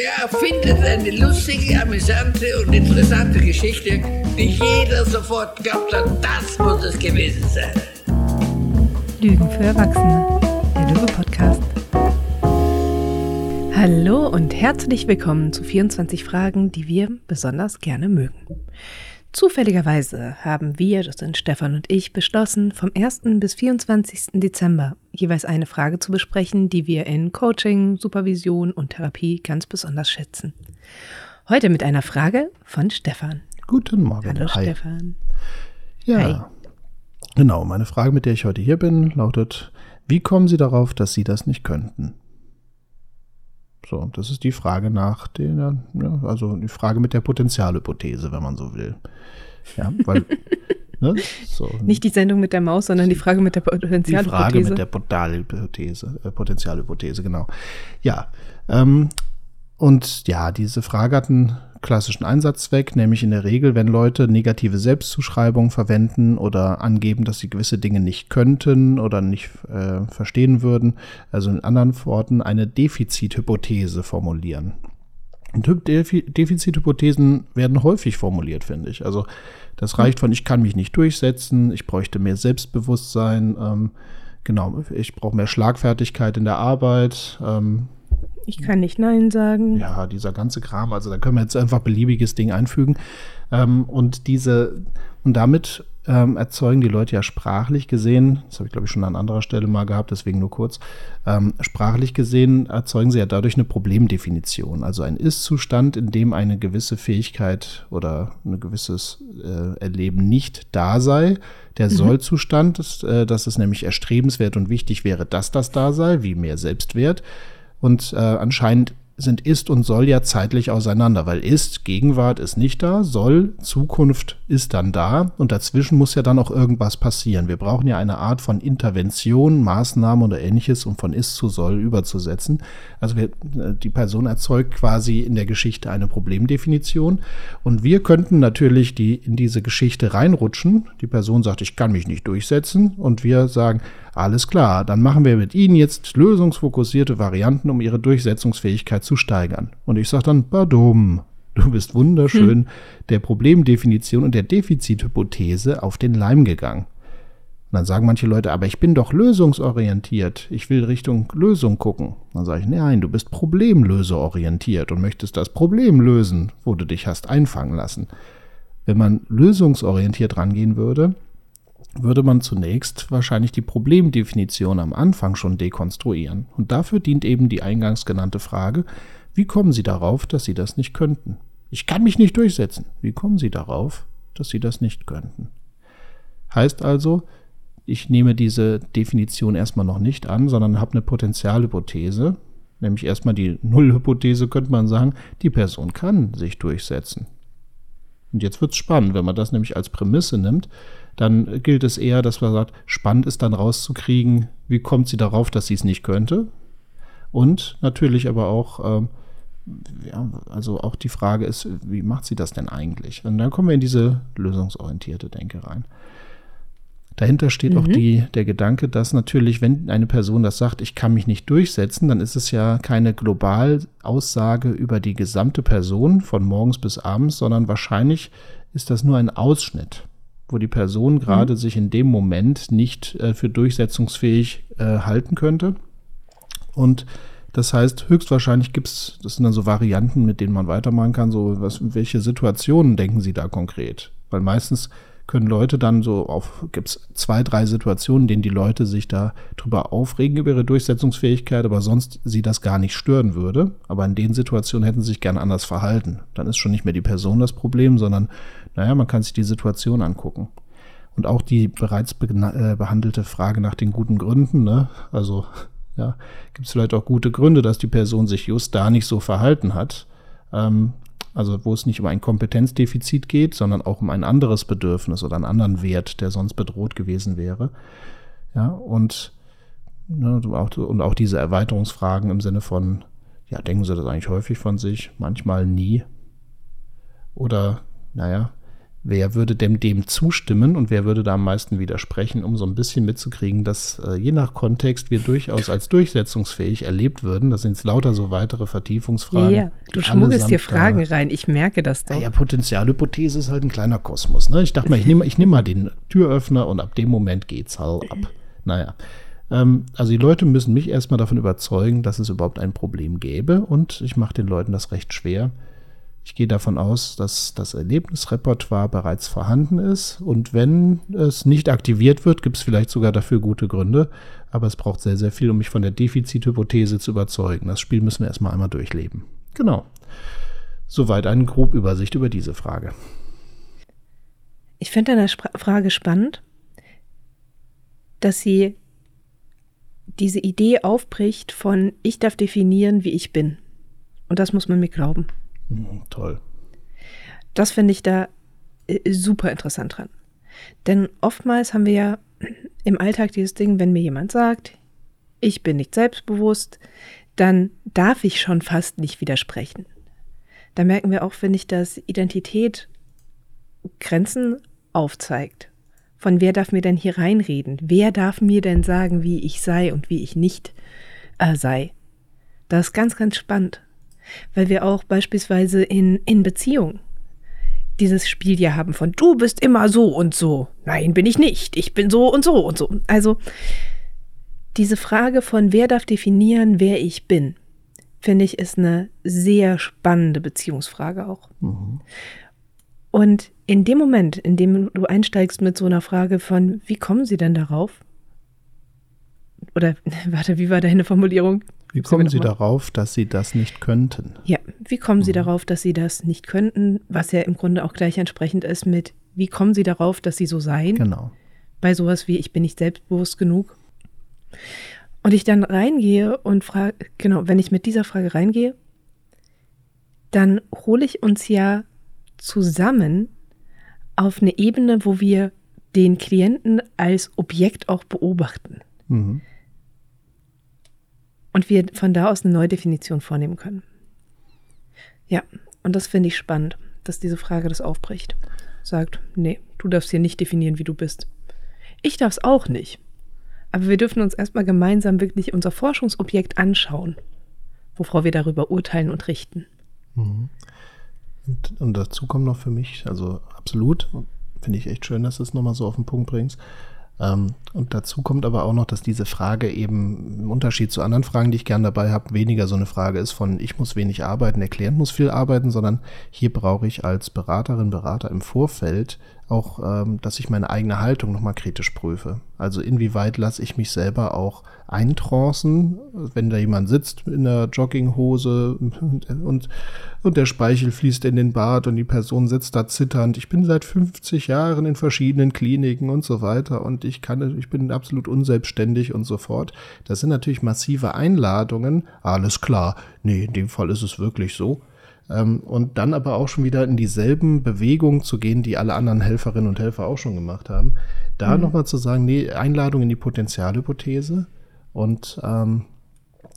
Der erfindet eine lustige, amüsante und interessante Geschichte, die jeder sofort glaubt hat, das muss es gewesen sein. Lügen für Erwachsene, der Lüge-Podcast. Hallo und herzlich willkommen zu 24 Fragen, die wir besonders gerne mögen. Zufälligerweise haben wir, das sind Stefan und ich, beschlossen, vom 1. bis 24. Dezember jeweils eine Frage zu besprechen, die wir in Coaching, Supervision und Therapie ganz besonders schätzen. Heute mit einer Frage von Stefan. Guten Morgen. Hallo Hi. Stefan. Ja, Hi. genau. Meine Frage, mit der ich heute hier bin, lautet: Wie kommen Sie darauf, dass Sie das nicht könnten? So, das ist die Frage nach der, ja, also die Frage mit der Potenzialhypothese, wenn man so will. Ja, weil, ne, so. Nicht die Sendung mit der Maus, sondern die Frage mit der Die Frage Potenzialhypothese. mit der Potenzialhypothese, äh, Potenzialhypothese, genau. Ja, ähm, und ja, diese Frage hat einen klassischen Einsatzzweck, nämlich in der Regel, wenn Leute negative Selbstzuschreibungen verwenden oder angeben, dass sie gewisse Dinge nicht könnten oder nicht äh, verstehen würden, also in anderen Worten eine Defizithypothese formulieren. Defizithypothesen werden häufig formuliert, finde ich. Also das reicht von, ich kann mich nicht durchsetzen, ich bräuchte mehr Selbstbewusstsein, ähm, genau, ich brauche mehr Schlagfertigkeit in der Arbeit, ähm, Ich kann nicht Nein sagen. ja, dieser ganze Kram, also da können wir jetzt einfach beliebiges Ding einfügen. Ähm, und diese, und damit ähm, erzeugen die Leute ja sprachlich gesehen, das habe ich glaube ich schon an anderer Stelle mal gehabt, deswegen nur kurz, ähm, sprachlich gesehen erzeugen sie ja dadurch eine Problemdefinition, also ein Ist-Zustand, in dem eine gewisse Fähigkeit oder ein gewisses äh, Erleben nicht da sei. Der Soll-Zustand, ist, äh, dass es nämlich erstrebenswert und wichtig wäre, dass das da sei, wie mehr Selbstwert. Und äh, anscheinend sind ist und soll ja zeitlich auseinander, weil ist, Gegenwart ist nicht da, soll, Zukunft ist dann da und dazwischen muss ja dann auch irgendwas passieren. Wir brauchen ja eine Art von Intervention, Maßnahme oder ähnliches, um von ist zu soll überzusetzen. Also wir, äh, die Person erzeugt quasi in der Geschichte eine Problemdefinition und wir könnten natürlich die in diese Geschichte reinrutschen. Die Person sagt, ich kann mich nicht durchsetzen und wir sagen, alles klar, dann machen wir mit Ihnen jetzt lösungsfokussierte Varianten, um Ihre Durchsetzungsfähigkeit zu steigern. Und ich sage dann, badum, du bist wunderschön der Problemdefinition und der Defizithypothese auf den Leim gegangen. Und dann sagen manche Leute, aber ich bin doch lösungsorientiert. Ich will Richtung Lösung gucken. Dann sage ich, nein, du bist problemlöseorientiert und möchtest das Problem lösen, wo du dich hast einfangen lassen. Wenn man lösungsorientiert rangehen würde, würde man zunächst wahrscheinlich die Problemdefinition am Anfang schon dekonstruieren. Und dafür dient eben die eingangs genannte Frage, wie kommen Sie darauf, dass Sie das nicht könnten? Ich kann mich nicht durchsetzen. Wie kommen Sie darauf, dass Sie das nicht könnten? Heißt also, ich nehme diese Definition erstmal noch nicht an, sondern habe eine Potenzialhypothese, nämlich erstmal die Nullhypothese, könnte man sagen, die Person kann sich durchsetzen. Und jetzt wird's spannend, wenn man das nämlich als Prämisse nimmt, dann gilt es eher, dass man sagt, spannend ist dann rauszukriegen, wie kommt sie darauf, dass sie es nicht könnte. Und natürlich aber auch, ähm, ja, also auch die Frage ist, wie macht sie das denn eigentlich? Und dann kommen wir in diese lösungsorientierte Denke rein. Dahinter steht auch die, der Gedanke, dass natürlich, wenn eine Person das sagt, ich kann mich nicht durchsetzen, dann ist es ja keine Globalaussage über die gesamte Person von morgens bis abends, sondern wahrscheinlich ist das nur ein Ausschnitt, wo die Person gerade sich in dem Moment nicht äh, für durchsetzungsfähig äh, halten könnte. Und das heißt, höchstwahrscheinlich gibt es, das sind dann so Varianten, mit denen man weitermachen kann, so was, welche Situationen denken Sie da konkret? Weil meistens können Leute dann so auf, gibt es zwei, drei Situationen, in denen die Leute sich da drüber aufregen über ihre Durchsetzungsfähigkeit, aber sonst sie das gar nicht stören würde. Aber in den Situationen hätten sie sich gern anders verhalten. Dann ist schon nicht mehr die Person das Problem, sondern, naja, man kann sich die Situation angucken. Und auch die bereits begna- äh, behandelte Frage nach den guten Gründen, ne? Also, ja, gibt es vielleicht auch gute Gründe, dass die Person sich just da nicht so verhalten hat. Ähm, also wo es nicht um ein Kompetenzdefizit geht, sondern auch um ein anderes Bedürfnis oder einen anderen Wert, der sonst bedroht gewesen wäre. Ja, und, ne, auch, und auch diese Erweiterungsfragen im Sinne von, ja, denken Sie das eigentlich häufig von sich, manchmal nie. Oder, naja, wer würde dem, dem zustimmen und wer würde da am meisten widersprechen, um so ein bisschen mitzukriegen, dass äh, je nach Kontext wir durchaus als durchsetzungsfähig erlebt würden. Das sind jetzt lauter so weitere Vertiefungsfragen. Ja, du schmuggelst dir Fragen da, rein, ich merke das doch. Ja, Potenzialhypothese ist halt ein kleiner Kosmos. Ne? Ich dachte mal, ich nehme ich nehm mal den Türöffner und ab dem Moment geht's halt ab. Naja. Ähm, also die Leute müssen mich erstmal davon überzeugen, dass es überhaupt ein Problem gäbe und ich mache den Leuten das recht schwer ich gehe davon aus, dass das Erlebnisrepertoire bereits vorhanden ist und wenn es nicht aktiviert wird, gibt es vielleicht sogar dafür gute Gründe, aber es braucht sehr, sehr viel, um mich von der Defizithypothese zu überzeugen. Das Spiel müssen wir erstmal einmal durchleben. Genau. Soweit eine grobe Übersicht über diese Frage. Ich finde deine Frage spannend, dass sie diese Idee aufbricht von ich darf definieren, wie ich bin. Und das muss man mir glauben. Mhm, toll. Das finde ich da äh, super interessant dran. Denn oftmals haben wir ja im Alltag dieses Ding, wenn mir jemand sagt, ich bin nicht selbstbewusst, dann darf ich schon fast nicht widersprechen. Da merken wir auch, finde ich, dass Identität Grenzen aufzeigt. Von wer darf mir denn hier reinreden? Wer darf mir denn sagen, wie ich sei und wie ich nicht äh, sei? Das ist ganz, ganz spannend weil wir auch beispielsweise in, in Beziehungen dieses Spiel ja haben von du bist immer so und so. Nein, bin ich nicht. Ich bin so und so und so. Also diese Frage von wer darf definieren, wer ich bin, finde ich, ist eine sehr spannende Beziehungsfrage auch. Mhm. Und in dem Moment, in dem du einsteigst mit so einer Frage von, wie kommen sie denn darauf? Oder, warte, wie war deine Formulierung? Wie kommen Sie darauf, dass Sie das nicht könnten? Ja, wie kommen Sie mhm. darauf, dass Sie das nicht könnten? Was ja im Grunde auch gleich entsprechend ist mit, wie kommen Sie darauf, dass Sie so seien? Genau. Bei sowas wie, ich bin nicht selbstbewusst genug. Und ich dann reingehe und frage, genau, wenn ich mit dieser Frage reingehe, dann hole ich uns ja zusammen auf eine Ebene, wo wir den Klienten als Objekt auch beobachten. Mhm und wir von da aus eine Neudefinition vornehmen können. Ja, und das finde ich spannend, dass diese Frage das aufbricht. Sagt, nee, du darfst hier nicht definieren, wie du bist. Ich darf es auch nicht. Aber wir dürfen uns erstmal gemeinsam wirklich unser Forschungsobjekt anschauen, wovor wir darüber urteilen und richten. Mhm. Und, und, dazu kommt noch für mich, also absolut, finde ich echt schön, dass du es nochmal so auf den Punkt bringst. Ähm, und dazu kommt aber auch noch, dass diese Frage eben im Unterschied zu anderen Fragen, die ich gern dabei habe, weniger so eine Frage ist von ich muss wenig arbeiten, der Klient muss viel arbeiten, sondern hier brauche ich als Beraterin, Berater im Vorfeld auch, ähm, dass ich meine eigene Haltung nochmal kritisch prüfe. Also inwieweit lasse ich mich selber auch eintrancen, wenn da jemand sitzt in der Jogginghose und, und, und der Speichel fließt in den Bart und die Person sitzt da zitternd. Ich bin seit 50 Jahren in verschiedenen Kliniken und so weiter und ich kann, ich bin absolut unselbstständig und so fort. Das sind natürlich massive Einladungen. Alles klar. Nee, in dem Fall ist es wirklich so. Ähm, und dann aber auch schon wieder in dieselben Bewegungen zu gehen, die alle anderen Helferinnen und Helfer auch schon gemacht haben. Da mhm. nochmal zu sagen, nee, Einladung in die Potenzialhypothese und ähm,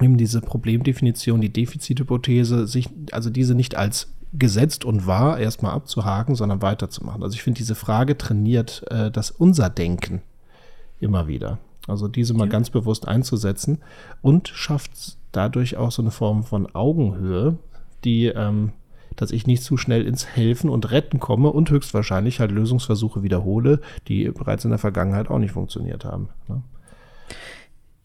eben diese Problemdefinition, die Defizithypothese, sich, also diese nicht als gesetzt und wahr erstmal abzuhaken, sondern weiterzumachen. Also ich finde, diese Frage trainiert äh, das unser Denken immer wieder. Also diese mal ja. ganz bewusst einzusetzen und schafft dadurch auch so eine Form von Augenhöhe, die, ähm, dass ich nicht zu schnell ins Helfen und Retten komme und höchstwahrscheinlich halt Lösungsversuche wiederhole, die bereits in der Vergangenheit auch nicht funktioniert haben. Ne?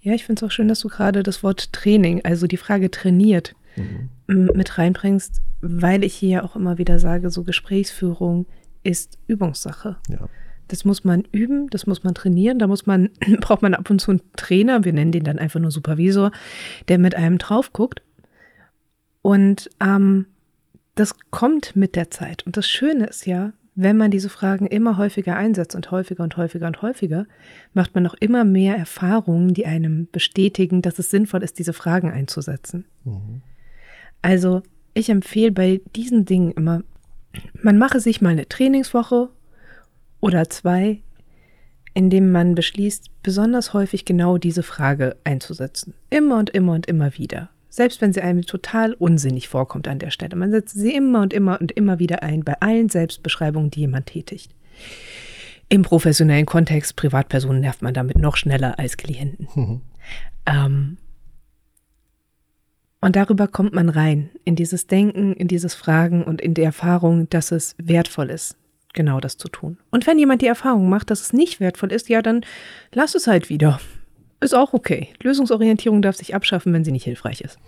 Ja, ich finde es auch schön, dass du gerade das Wort Training, also die Frage trainiert, mhm. mit reinbringst, weil ich hier auch immer wieder sage, so Gesprächsführung ist Übungssache. Ja. Das muss man üben, das muss man trainieren, da muss man, braucht man ab und zu einen Trainer, wir nennen den dann einfach nur Supervisor, der mit einem drauf guckt und ähm, das kommt mit der Zeit. Und das Schöne ist ja, wenn man diese Fragen immer häufiger einsetzt und häufiger und häufiger und häufiger, macht man auch immer mehr Erfahrungen, die einem bestätigen, dass es sinnvoll ist, diese Fragen einzusetzen. Mhm. Also ich empfehle bei diesen Dingen immer, man mache sich mal eine Trainingswoche oder zwei, indem man beschließt, besonders häufig genau diese Frage einzusetzen. Immer und immer und immer wieder Selbst wenn sie einem total unsinnig vorkommt an der Stelle. Man setzt sie immer und immer und immer wieder ein bei allen Selbstbeschreibungen, die jemand tätigt. Im professionellen Kontext, Privatpersonen nervt man damit noch schneller als Klienten. Mhm. Ähm, und darüber kommt man rein, in dieses Denken, in dieses Fragen und in die Erfahrung, dass es wertvoll ist, genau das zu tun. Und wenn jemand die Erfahrung macht, dass es nicht wertvoll ist, ja, dann lass es halt wieder. Ist auch okay. Lösungsorientierung darf sich abschaffen, wenn sie nicht hilfreich ist.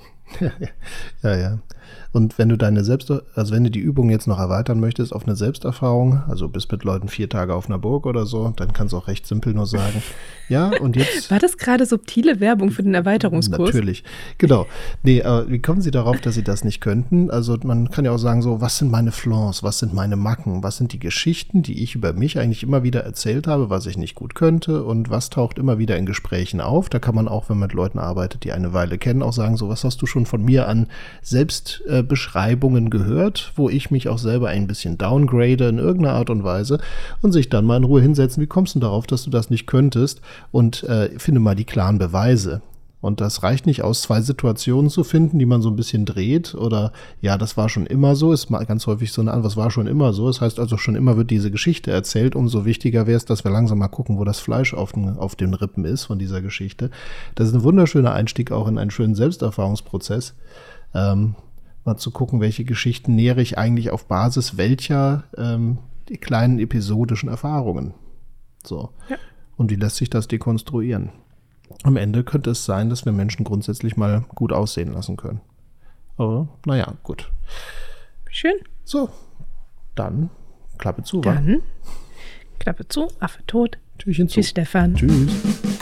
Ja, ja. Und wenn du deine Selbst, also wenn du die Übung jetzt noch erweitern möchtest auf eine Selbsterfahrung, also bist mit Leuten vier Tage auf einer Burg oder so, dann kannst du auch recht simpel nur sagen, ja, und jetzt. War das gerade subtile Werbung für den Erweiterungskurs? Natürlich, genau. Nee, äh, wie kommen Sie darauf, dass Sie das nicht könnten? Also man kann ja auch sagen so, was sind meine Flaws, was sind meine Macken, was sind die Geschichten, die ich über mich eigentlich immer wieder erzählt habe, was ich nicht gut könnte und was taucht immer wieder in Gesprächen auf? Da kann man auch, wenn man mit Leuten arbeitet, die eine Weile kennen, auch sagen so, was hast du schon von mir an selbst äh, gehört, wo ich mich auch selber ein bisschen downgrade in irgendeiner Art und Weise und sich dann mal in Ruhe hinsetzen, wie kommst du darauf, dass du das nicht könntest und äh, finde mal die klaren Beweise. Und das reicht nicht aus, zwei Situationen zu finden, die man so ein bisschen dreht oder ja, das war schon immer so, ist mal ganz häufig so eine Antwort, was war schon immer so. Das heißt also schon immer wird diese Geschichte erzählt, umso wichtiger wäre es, dass wir langsam mal gucken, wo das Fleisch auf den, auf den Rippen ist von dieser Geschichte. Das ist ein wunderschöner Einstieg auch in einen schönen Selbsterfahrungsprozess. Ähm, mal zu gucken, welche Geschichten nähere ich eigentlich auf Basis welcher ähm, die kleinen episodischen Erfahrungen. So. Ja. Und wie lässt sich das dekonstruieren? Am Ende könnte es sein, dass wir Menschen grundsätzlich mal gut aussehen lassen können. Aber naja, gut. Schön. So, dann Klappe zu, Dann wa? Klappe zu, Affe tot. Türchen zu. Tschüss, Stefan. Tschüss.